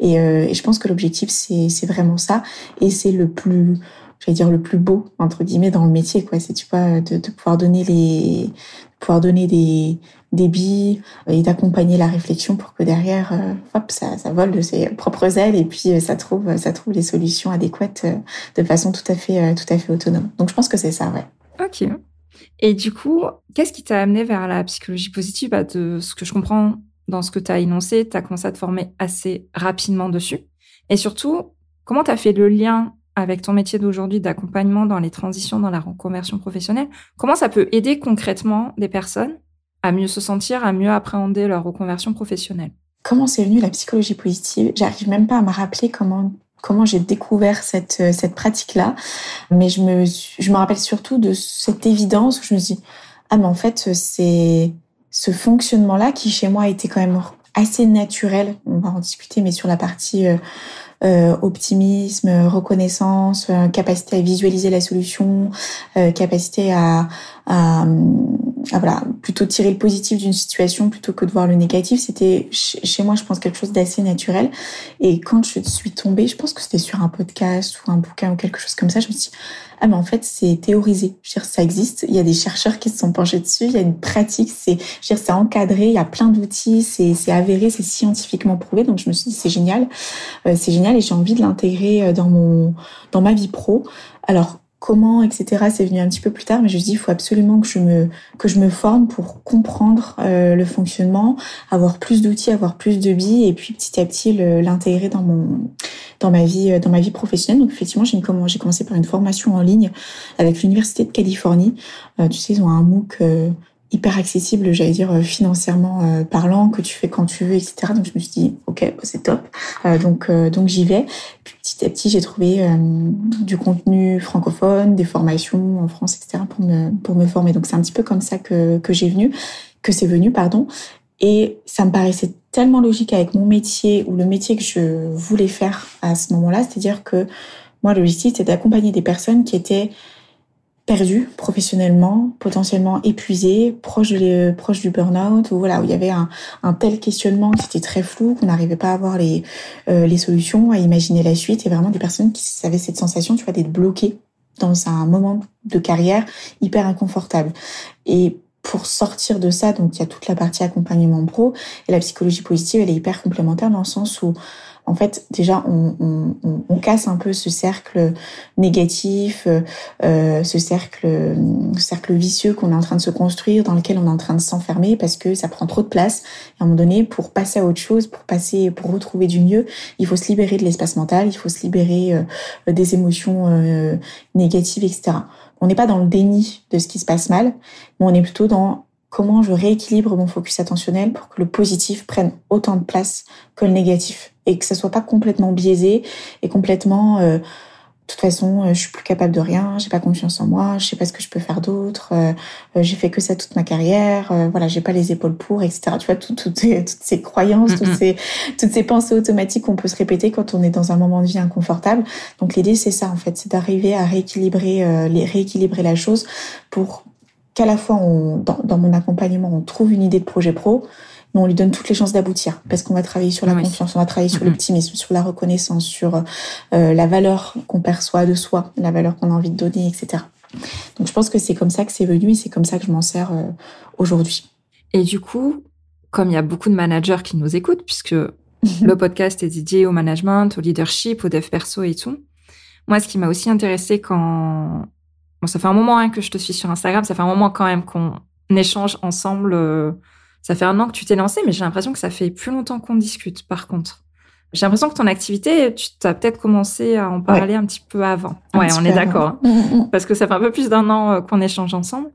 Et, euh, et je pense que l'objectif, c'est, vraiment ça. Et c'est le plus, j'allais dire le plus beau entre guillemets dans le métier quoi c'est tu vois de, de pouvoir donner les pouvoir donner des billes et d'accompagner la réflexion pour que derrière euh, hop ça ça vole de ses propres ailes et puis euh, ça trouve ça trouve les solutions adéquates euh, de façon tout à fait tout à fait autonome. Donc je pense que c'est ça ouais. Ok. Et du coup qu'est-ce qui t'a amené vers la psychologie positive? Bah, de ce que je comprends dans ce que tu as énoncé tu as commencé à te former assez rapidement dessus. Et surtout comment tu as fait le lien avec ton métier d'aujourd'hui d'accompagnement dans les transitions dans la reconversion professionnelle, comment ça peut aider concrètement des personnes à mieux se sentir, à mieux appréhender leur reconversion professionnelle. Comment c'est venu la psychologie positive? J'arrive même pas à me rappeler comment comment j'ai découvert cette cette pratique là, mais je me je me rappelle surtout de cette évidence où je me dit, ah mais en fait c'est ce fonctionnement là qui chez moi était quand même assez naturel. On va en discuter, mais sur la partie euh, euh, optimisme, reconnaissance, euh, capacité à visualiser la solution, euh, capacité à, à, ah, voilà, plutôt tirer le positif d'une situation plutôt que de voir le négatif. C'était chez moi, je pense, quelque chose d'assez naturel. Et quand je suis tombée, je pense que c'était sur un podcast ou un bouquin ou quelque chose comme ça, je me suis dit, ah mais en fait c'est théorisé. Je veux dire, ça existe. Il y a des chercheurs qui se sont penchés dessus. Il y a une pratique. C'est, je veux dire, c'est encadré. Il y a plein d'outils. C'est, c'est avéré. C'est scientifiquement prouvé. Donc je me suis dit c'est génial. Euh, c'est génial et j'ai envie de l'intégrer euh, dans mon, dans ma vie pro. Alors comment, etc. C'est venu un petit peu plus tard, mais je me dis il faut absolument que je me que je me forme pour comprendre euh, le fonctionnement, avoir plus d'outils, avoir plus de billes, et puis petit à petit l'intégrer dans mon dans ma vie euh, dans ma vie professionnelle. Donc effectivement, j'ai commencé par une formation en ligne avec l'université de Californie. Euh, tu sais, ils ont un MOOC hyper accessible, j'allais dire financièrement parlant, que tu fais quand tu veux, etc. Donc je me suis dit, ok, c'est top. Donc donc j'y vais. Petit à petit, j'ai trouvé du contenu francophone, des formations en France, etc. pour me pour me former. Donc c'est un petit peu comme ça que que j'ai venu, que c'est venu, pardon. Et ça me paraissait tellement logique avec mon métier ou le métier que je voulais faire à ce moment-là, c'est-à-dire que moi, l'objectif, c'était d'accompagner des personnes qui étaient perdu professionnellement, potentiellement épuisé, proche, de, proche du burn-out, ou voilà, où il y avait un, un tel questionnement qui était très flou, qu'on n'arrivait pas à avoir les, euh, les solutions, à imaginer la suite, et vraiment des personnes qui avaient cette sensation, tu vois, d'être bloquées dans un moment de carrière hyper inconfortable. Et pour sortir de ça, donc il y a toute la partie accompagnement pro, et la psychologie positive, elle est hyper complémentaire dans le sens où en fait, déjà, on, on, on, casse un peu ce cercle négatif, euh, ce cercle, cercle vicieux qu'on est en train de se construire, dans lequel on est en train de s'enfermer parce que ça prend trop de place. Et à un moment donné, pour passer à autre chose, pour passer, pour retrouver du mieux, il faut se libérer de l'espace mental, il faut se libérer euh, des émotions euh, négatives, etc. On n'est pas dans le déni de ce qui se passe mal, mais on est plutôt dans comment je rééquilibre mon focus attentionnel pour que le positif prenne autant de place que le négatif et que ça soit pas complètement biaisé et complètement euh, de toute façon, euh, je suis plus capable de rien, j'ai pas confiance en moi, je sais pas ce que je peux faire d'autre, euh, j'ai fait que ça toute ma carrière, voilà, j'ai pas les épaules pour, etc. Tu vois, toutes, toutes, ces, toutes ces croyances, toutes ces, toutes ces pensées automatiques qu'on peut se répéter quand on est dans un moment de vie inconfortable. Donc l'idée, c'est ça en fait, c'est d'arriver à rééquilibrer, les rééquilibrer la chose pour qu'à la fois, on, dans, dans mon accompagnement, on trouve une idée de projet pro, mais on lui donne toutes les chances d'aboutir parce qu'on va travailler sur la confiance, on va travailler sur l'optimisme, sur la reconnaissance, sur euh, la valeur qu'on perçoit de soi, la valeur qu'on a envie de donner, etc. Donc je pense que c'est comme ça que c'est venu et c'est comme ça que je m'en sers euh, aujourd'hui. Et du coup, comme il y a beaucoup de managers qui nous écoutent, puisque *laughs* le podcast est dédié au management, au leadership, au dev perso et tout, moi, ce qui m'a aussi intéressé quand... Bon, ça fait un moment hein, que je te suis sur Instagram, ça fait un moment quand même qu'on échange ensemble... Euh, ça fait un an que tu t'es lancé, mais j'ai l'impression que ça fait plus longtemps qu'on discute, par contre. J'ai l'impression que ton activité, tu as peut-être commencé à en parler un petit peu avant. ouais, on est d'accord. Hein. *laughs* Parce que ça fait un peu plus d'un an euh, qu'on échange ensemble.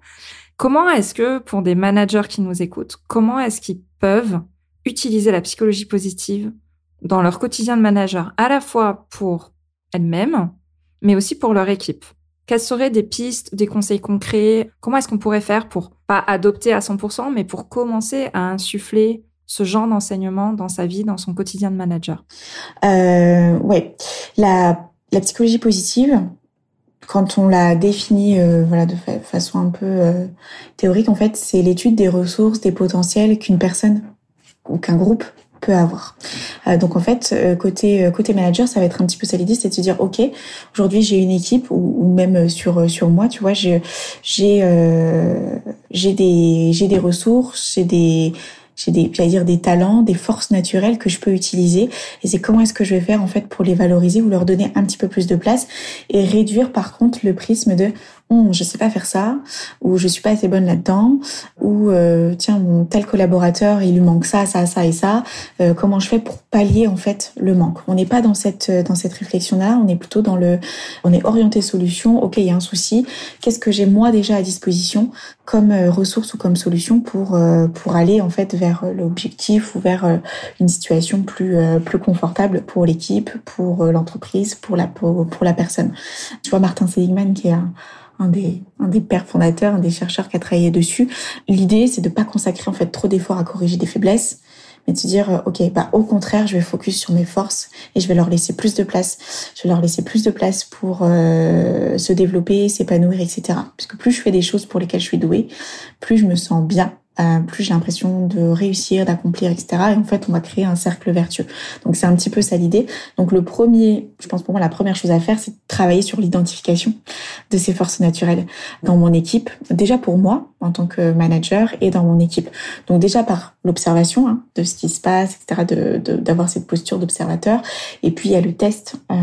Comment est-ce que, pour des managers qui nous écoutent, comment est-ce qu'ils peuvent utiliser la psychologie positive dans leur quotidien de manager, à la fois pour elles-mêmes, mais aussi pour leur équipe? Quelles seraient des pistes, des conseils concrets? Comment est-ce qu'on pourrait faire pour pas adopter à 100%, mais pour commencer à insuffler ce genre d'enseignement dans sa vie, dans son quotidien de manager? Euh, Ouais, la, psychologie positive, quand on la définit euh, voilà de façon un peu euh, théorique, en fait, c'est l'étude des ressources, des potentiels qu'une personne ou qu'un groupe peut avoir. Euh, donc en fait, euh, côté euh, côté manager, ça va être un petit peu ça l'idée, c'est de se dire ok, aujourd'hui j'ai une équipe ou, ou, même sur sur moi, tu vois, j'ai j'ai j'ai des j'ai des ressources, j'ai des j'ai des dire des talents, des forces naturelles que je peux utiliser et c'est comment est-ce que je vais faire en fait pour les valoriser ou leur donner un petit peu plus de place et réduire par contre le prisme de Hum, je sais pas faire ça, ou je suis pas assez bonne là-dedans, ou euh, tiens mon tel collaborateur il lui manque ça, ça, ça et ça. Euh, comment je fais pour pallier en fait le manque? On n'est pas dans cette dans cette réflexion-là, on est plutôt dans le, on est orienté solution. Ok, il y a un souci. Qu'est-ce que j'ai moi déjà à disposition comme euh, ressource ou comme solution pour pour aller en fait vers l'objectif ou vers une situation plus plus confortable pour l'équipe, pour l'entreprise, pour la pour, pour la personne? Tu vois Martin Seligman qui est un un des, un des pères fondateurs, un des chercheurs qui a travaillé dessus. L'idée, c'est de pas consacrer en fait trop d'efforts à corriger des faiblesses, mais de se dire, ok, bah au contraire, je vais focus sur mes forces et je vais leur laisser plus de place. Je vais leur laisser plus de place pour se développer, s'épanouir, etc. Puisque plus je fais des choses pour lesquelles je suis douée, plus je me sens bien euh, plus j'ai l'impression de réussir, d'accomplir, etc. Et en fait, on va créer un cercle vertueux. Donc c'est un petit peu ça l'idée. Donc le premier, je pense pour moi, la première chose à faire, c'est de travailler sur l'identification de ces forces naturelles dans mon équipe. Déjà pour moi, en tant que manager, et dans mon équipe. Donc déjà par l'observation hein, de ce qui se passe, etc., d'avoir de, cette posture d'observateur. Et puis il y a le test, euh,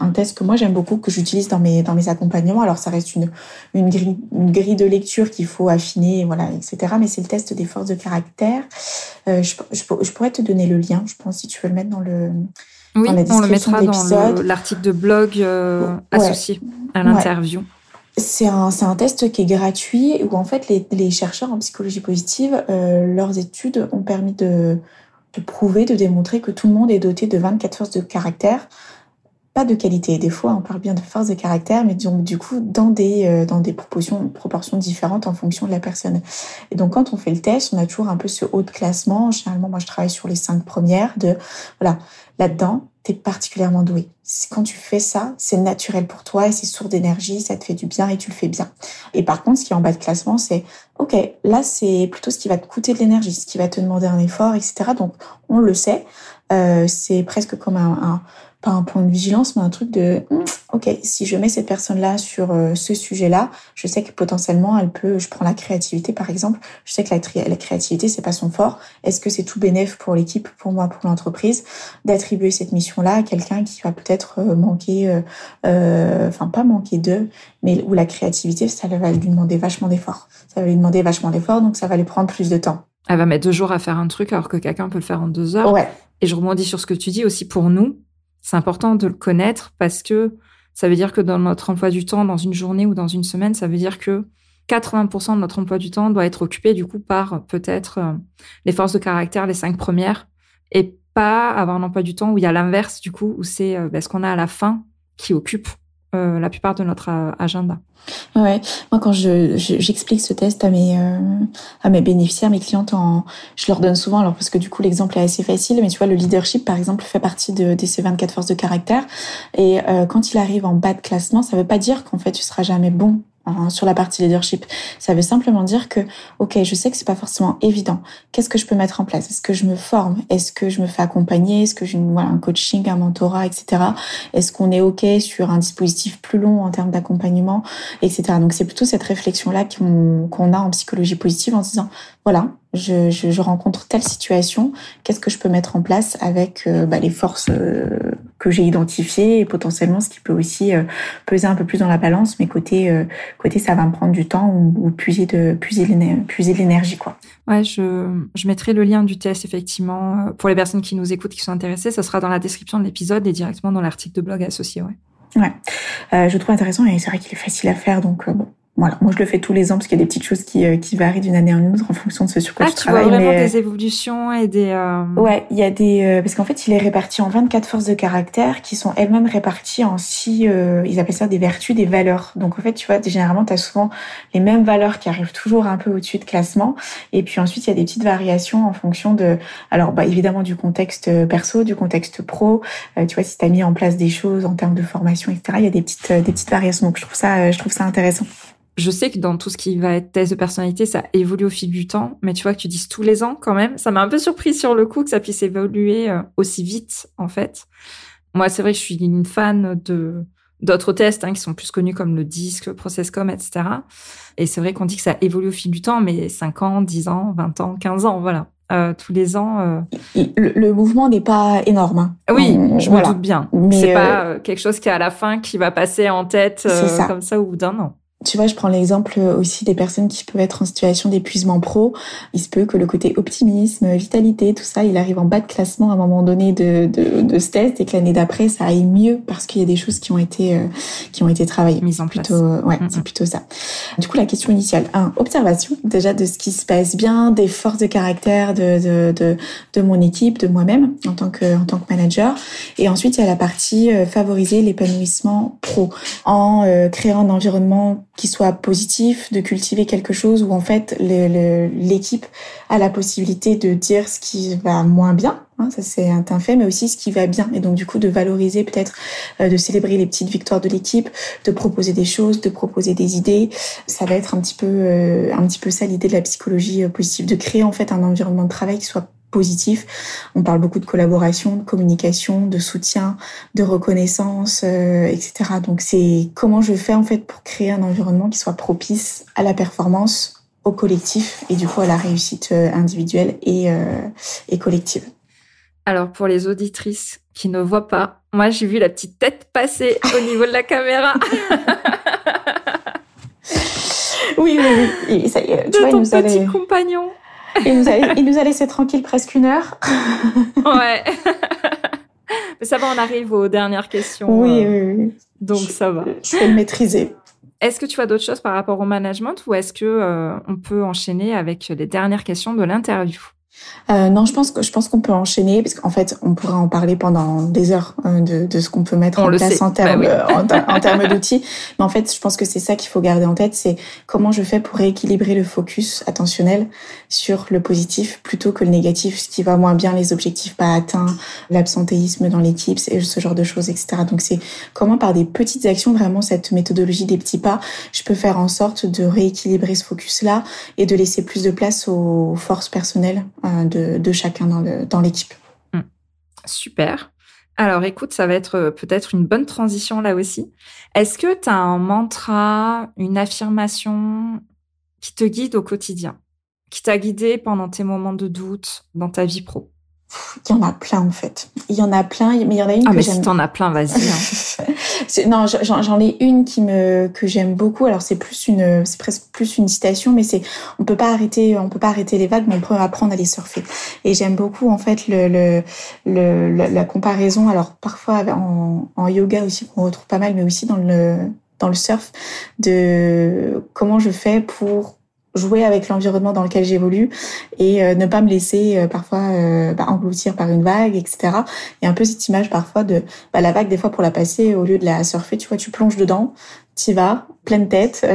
un test que moi j'aime beaucoup, que j'utilise dans mes dans mes accompagnements. Alors ça reste une une grille, une grille de lecture qu'il faut affiner, voilà, etc. Mais c'est le test des forces de caractère. Euh, je, je, pourrais te donner le lien, je pense, si tu veux le mettre dans le oui, on le mettra dans l'article de blog euh, associé à l'interview. C'est un, test qui est gratuit où en fait les, chercheurs en psychologie positive, euh, leurs études ont permis de, prouver, de démontrer que tout le monde est doté de 24 forces de caractère pas de qualité. Des fois, on parle bien de force de caractère, mais donc, du coup, dans des, euh, proportions différentes en fonction de la personne. Et donc, quand on fait le test, on a toujours un peu ce haut de classement. Généralement, moi, je travaille sur les cinq premières de, voilà, là-dedans, tu es particulièrement doué. Quand tu fais ça, c'est naturel pour toi et c'est source d'énergie, ça te fait du bien et tu le fais bien. Et par contre, ce qui est en bas de classement, c'est, OK, là, c'est plutôt ce qui va te coûter de l'énergie, ce qui va te demander un effort, etc. Donc, on le sait. Euh, c'est presque comme un pas un point de vigilance, mais un truc de hmm, ok, si je mets cette personne-là sur euh, ce sujet-là, je sais que potentiellement elle peut. Je prends la créativité par exemple. Je sais que la, la créativité c'est pas son fort. Est-ce que c'est tout bénéf pour l'équipe, pour moi, pour l'entreprise, d'attribuer cette mission-là à quelqu'un qui va peut-être euh, manquer, euh, enfin pas manquer d'eux, mais où la créativité ça va lui demander vachement d'efforts. Ça va lui demander vachement d'efforts, donc ça va lui prendre plus de temps. Elle va mettre deux jours à faire un truc alors que quelqu'un peut le faire en deux heures. Ouais. Et je rebondis sur ce que tu dis aussi pour nous c'est important de le connaître parce que ça veut dire que dans notre emploi du temps, dans une journée ou dans une semaine, ça veut dire que 80% de notre emploi du temps doit être occupé du coup par peut-être euh, les forces de caractère, les cinq premières, et pas avoir un emploi du temps où il y a l'inverse du coup, où c'est euh, ben, ce qu'on a à la fin qui occupe euh, la plupart de notre euh, agenda. Ouais, moi quand je j'explique ce test à mes euh, à mes bénéficiaires, mes clientes, en, je leur donne souvent alors parce que du coup l'exemple est assez facile, mais tu vois le leadership par exemple fait partie de, de ces 24 forces de caractère. Et quand il arrive en bas de classement, ça veut pas dire qu'en fait tu seras jamais bon Sur la partie leadership. Ça veut simplement dire que, ok, je sais que c'est pas forcément évident. Qu'est-ce que je peux mettre en place? Est-ce que je me forme? Est-ce que je me fais accompagner? Est-ce que j'ai voilà, un coaching, un mentorat, etc. Est-ce qu'on est ok sur un dispositif plus long en termes d'accompagnement, etc. Donc c'est plutôt cette réflexion-là qu'on a en psychologie positive en disant, voilà, je, je, je rencontre telle situation, qu'est-ce que je peux mettre en place avec euh, bah, les forces euh, que j'ai identifiées et potentiellement ce qui peut aussi euh, peser un peu plus dans la balance, mais côté côté ça va me prendre du temps ou, ou puiser de puiser de l'énergie quoi. Ouais, je, je mettrai le lien du test effectivement pour les personnes qui nous écoutent qui sont intéressées, ça sera dans la description de l'épisode et directement dans l'article de blog associé, ouais. Ouais, je trouve intéressant et c'est vrai qu'il est facile à faire, donc bon, voilà, moi je le fais tous les ans parce qu'il y a des petites choses qui, euh, qui varient d'une année à une autre en fonction de ce sur quoi ah, je travaille. Vois vraiment des évolutions et des. Euh... Ouais, il y a des euh, parce qu'en fait il est réparti en 24 forces de caractère qui sont elles-mêmes réparties en six. Euh, ils appellent ça des vertus, des valeurs. Donc en fait tu vois généralement tu as souvent les mêmes valeurs qui arrivent toujours un peu au-dessus de classement et puis ensuite il y a des petites variations en fonction de alors bah évidemment du contexte perso, du contexte pro. tu vois si tu as mis en place des choses en termes de formation etc. Il y a des petites des petites variations donc je trouve ça je trouve ça intéressant je sais que dans tout ce qui va être test de personnalité, ça évolue au fil du temps, mais tu vois que tu dises tous les ans quand même. Ça m'a un peu surpris sur le coup que ça puisse évoluer euh, aussi vite, en fait. Moi, c'est vrai que je suis une fan de d'autres tests hein, qui sont plus connus comme le DISC, le ProcessCom, etc. Et c'est vrai qu'on dit que ça évolue au fil du temps, mais 5 ans, 10 ans, 20 ans, 15 ans, voilà. Euh, tous les ans. Euh... Le, mouvement n'est pas énorme. Hein. Oui, je me doute bien. C'est pas euh, quelque chose qui à la fin qui va passer en tête comme ça au bout d'un an. Tu vois, je prends l'exemple aussi des personnes qui peuvent être en situation d'épuisement pro. Il se peut que le côté optimisme, vitalité, tout ça, il arrive en bas de classement à un moment donné de, de, de ce test et que l'année d'après, ça aille mieux parce qu'il y a des choses qui ont été euh, qui ont été travaillées. Mises en place. Plutôt, ouais, c'est plutôt ça. Du coup, la question initiale, un, observation déjà de ce qui se passe bien, des forces de caractère de de de, de mon équipe, de moi-même en tant que en tant que manager. Et ensuite, il y a la partie euh, favoriser l'épanouissement pro en euh, créant un environnement qui soit positif, de cultiver quelque chose où en fait l'équipe a la possibilité de dire ce qui va moins bien, hein, ça c'est un fait, mais aussi ce qui va bien. Et donc du coup de valoriser peut-être, euh, de célébrer les petites victoires de l'équipe, de proposer des choses, de proposer des idées. Ça va être un petit peu, euh, un petit peu ça l'idée de la psychologie euh, positive, de créer en fait un environnement de travail qui soit positif. On parle beaucoup de collaboration, de communication, de soutien, de reconnaissance, euh, etc. Donc c'est comment je fais en fait pour créer un environnement qui soit propice à la performance, au collectif et du coup à la réussite euh, individuelle et, euh, et collective. Alors pour les auditrices qui ne voient pas, moi j'ai vu la petite tête passer au *laughs* niveau de la caméra. oui, oui, oui. ça y est, tu de ton petit compagnon. Il nous, a, il nous a laissé tranquille presque une heure. ouais. Mais ça va, on arrive aux dernières questions. Oui, euh, oui, oui. Donc ça va. Je vais le maîtriser. Est-ce que tu as d'autres choses par rapport au management ou est-ce que euh, on peut enchaîner avec les dernières questions de l'interview? Euh, non, je pense que je pense qu'on peut enchaîner parce qu'en fait, on pourrait en parler pendant des heures euh, de, de, ce qu'on peut mettre en place en termes bah en, termes d'outils. Mais en fait, je pense que c'est ça qu'il faut garder en tête, c'est comment je fais pour rééquilibrer le focus attentionnel sur le positif plutôt que le négatif, ce qui va moins bien, les objectifs pas atteints, l'absentéisme dans l'équipe, et ce genre de choses, etc. Donc c'est comment par des petites actions, vraiment cette méthodologie des petits pas, je peux faire en sorte de rééquilibrer ce focus-là et de laisser plus de place aux forces personnelles euh, de, chacun dans l'équipe. Hum. Super. Alors écoute, ça va être euh, peut-être une bonne transition là aussi. Est-ce que tu as un mantra, une affirmation qui te guide au quotidien, qui t'a guidé pendant tes moments de doute dans ta vie pro? Il y en a plein en fait. Il y en a plein, mais il y en a une ah, que mais si t'en as plein, vas-y. Hein. *laughs* non, j'en ai une qui me que j'aime beaucoup. Alors c'est plus une, c'est presque plus une citation, mais c'est on peut pas arrêter, on peut pas arrêter les vagues, mais on peut apprendre à les surfer. Et j'aime beaucoup en fait le, le, le la, comparaison. Alors parfois en, en yoga aussi qu'on retrouve pas mal, mais aussi dans le dans le surf de comment je fais pour jouer avec l'environnement dans lequel j'évolue et euh, ne pas me laisser euh, parfois euh, bah, engloutir par une vague, etc. Il y a un peu cette image parfois de bah, la vague, des fois pour la passer, au lieu de la surfer, tu vois, tu plonges dedans, tu vas, pleine tête,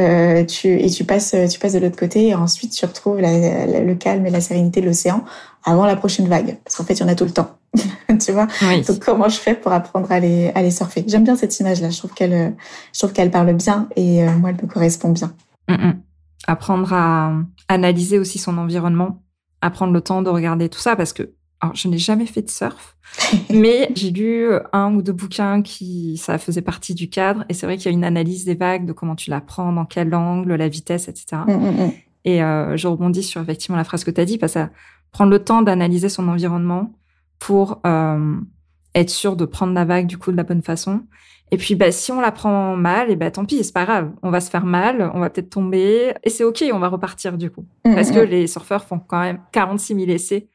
tu, et tu passes, tu passes de l'autre côté et ensuite tu retrouves le calme et la sérénité de l'océan avant la prochaine vague. Parce qu'en fait, il y en a tout le temps. *laughs* tu vois? Donc comment je fais pour apprendre à les, à les surfer? J'aime bien cette image-là. Je trouve qu'elle, je trouve qu'elle parle bien et moi, elle me correspond bien. Mm, mm apprendre à analyser aussi son environnement, apprendre le temps de regarder tout ça parce que alors, je n'ai jamais fait de surf, *laughs* mais j'ai lu un ou deux bouquins qui ça faisait partie du cadre et c'est vrai qu'il y a une analyse des vagues, de comment tu la prends, dans quel angle, la vitesse, etc. Mm, mm, mm. Et euh, je rebondis sur effectivement la phrase que tu as dit, parce à prendre le temps d'analyser son environnement pour euh, être sûr de prendre la vague du coup de la bonne façon et puis, bah, si on la prend mal, et bah, tant pis, c'est pas grave. On va se faire mal, on va peut-être tomber, et c'est ok, on va repartir du coup. Mm, Parce que mm. les surfeurs font quand même 46 000 essais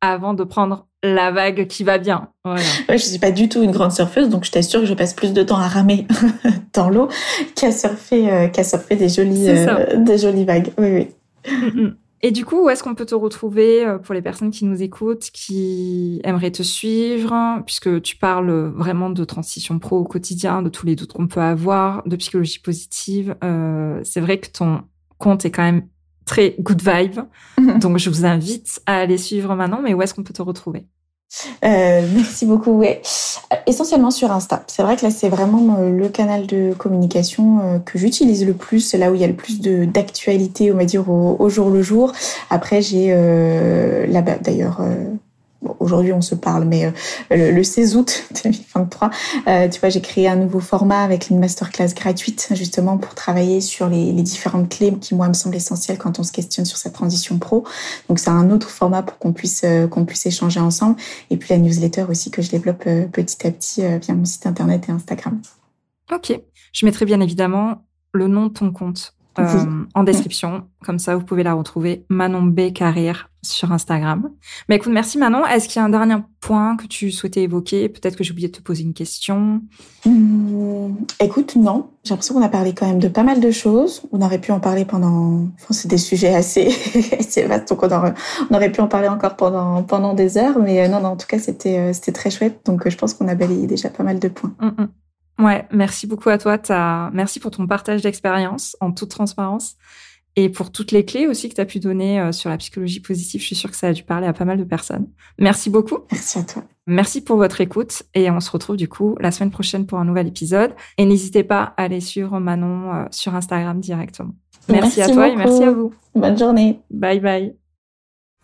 avant de prendre la vague qui va bien. Voilà. *laughs* Ouais, je suis pas du tout une grande surfeuse, donc je t'assure que je passe plus de temps à ramer *laughs* dans l'eau qu'à surfer, euh, qu'à surfer des jolies, euh, des jolies vagues. Oui, oui. Mm, et du coup, où est-ce qu'on peut te retrouver euh, pour les personnes qui nous écoutent, qui aimeraient te suivre, puisque tu parles vraiment de transition pro au quotidien, de tous les doutes qu'on peut avoir, de psychologie positive. Euh, c'est vrai que ton compte est quand même très good vibe. *laughs* Donc, je vous invite à aller suivre maintenant. Mais où est-ce qu'on peut te retrouver? Euh, merci beaucoup. Ouais. Essentiellement sur Insta. C'est vrai que là, c'est vraiment euh, le canal de communication euh, que j'utilise le plus. Là où il y a le plus d'actualité, on va dire, au, jour le jour. Après, j'ai euh, là-bas, d'ailleurs, aujourd'hui on se parle, mais euh, le, 16 août *laughs* 2023, euh, tu vois, j'ai créé un nouveau format avec une masterclass gratuite justement pour travailler sur les, différentes clés qui moi me semblent essentielles quand on se questionne sur sa transition pro. Donc c'est un autre format pour qu'on puisse euh, qu'on puisse échanger ensemble. Et puis la newsletter aussi que je développe petit à petit via mon site internet et Instagram. Ok, je mettrai bien évidemment le nom de ton compte euh, en description. Comme ça, vous pouvez la retrouver. Manon B Carrière sur Instagram. Mais écoute, merci Manon. Est-ce qu'il y a un dernier point que tu souhaitais évoquer? Peut-être que j'ai oublié de te poser une question. Mmh, écoute, non. J'ai l'impression qu'on a parlé quand même de pas mal de choses. On aurait pu en parler pendant. Enfin, c'est des sujets assez, *laughs* assez vastes, donc on aurait... on aurait, pu en parler encore pendant pendant des heures. Mais euh, non, non. En tout cas, c'était euh, c'était très chouette. Donc, je pense qu'on a balayé déjà pas mal de points. Mmh, mmh. Ouais, merci beaucoup à toi. Merci pour ton partage d'expérience en toute transparence et pour toutes les clés aussi que tu as pu donner euh, sur la psychologie positive. Je suis sûre que ça a dû parler à pas mal de personnes. Merci beaucoup. Merci à toi. Merci pour votre écoute et on se retrouve du coup la semaine prochaine pour un nouvel épisode. Et n'hésitez pas à aller suivre Manon euh, sur Instagram directement. Merci, à toi et merci à vous. Bonne journée. Bye bye.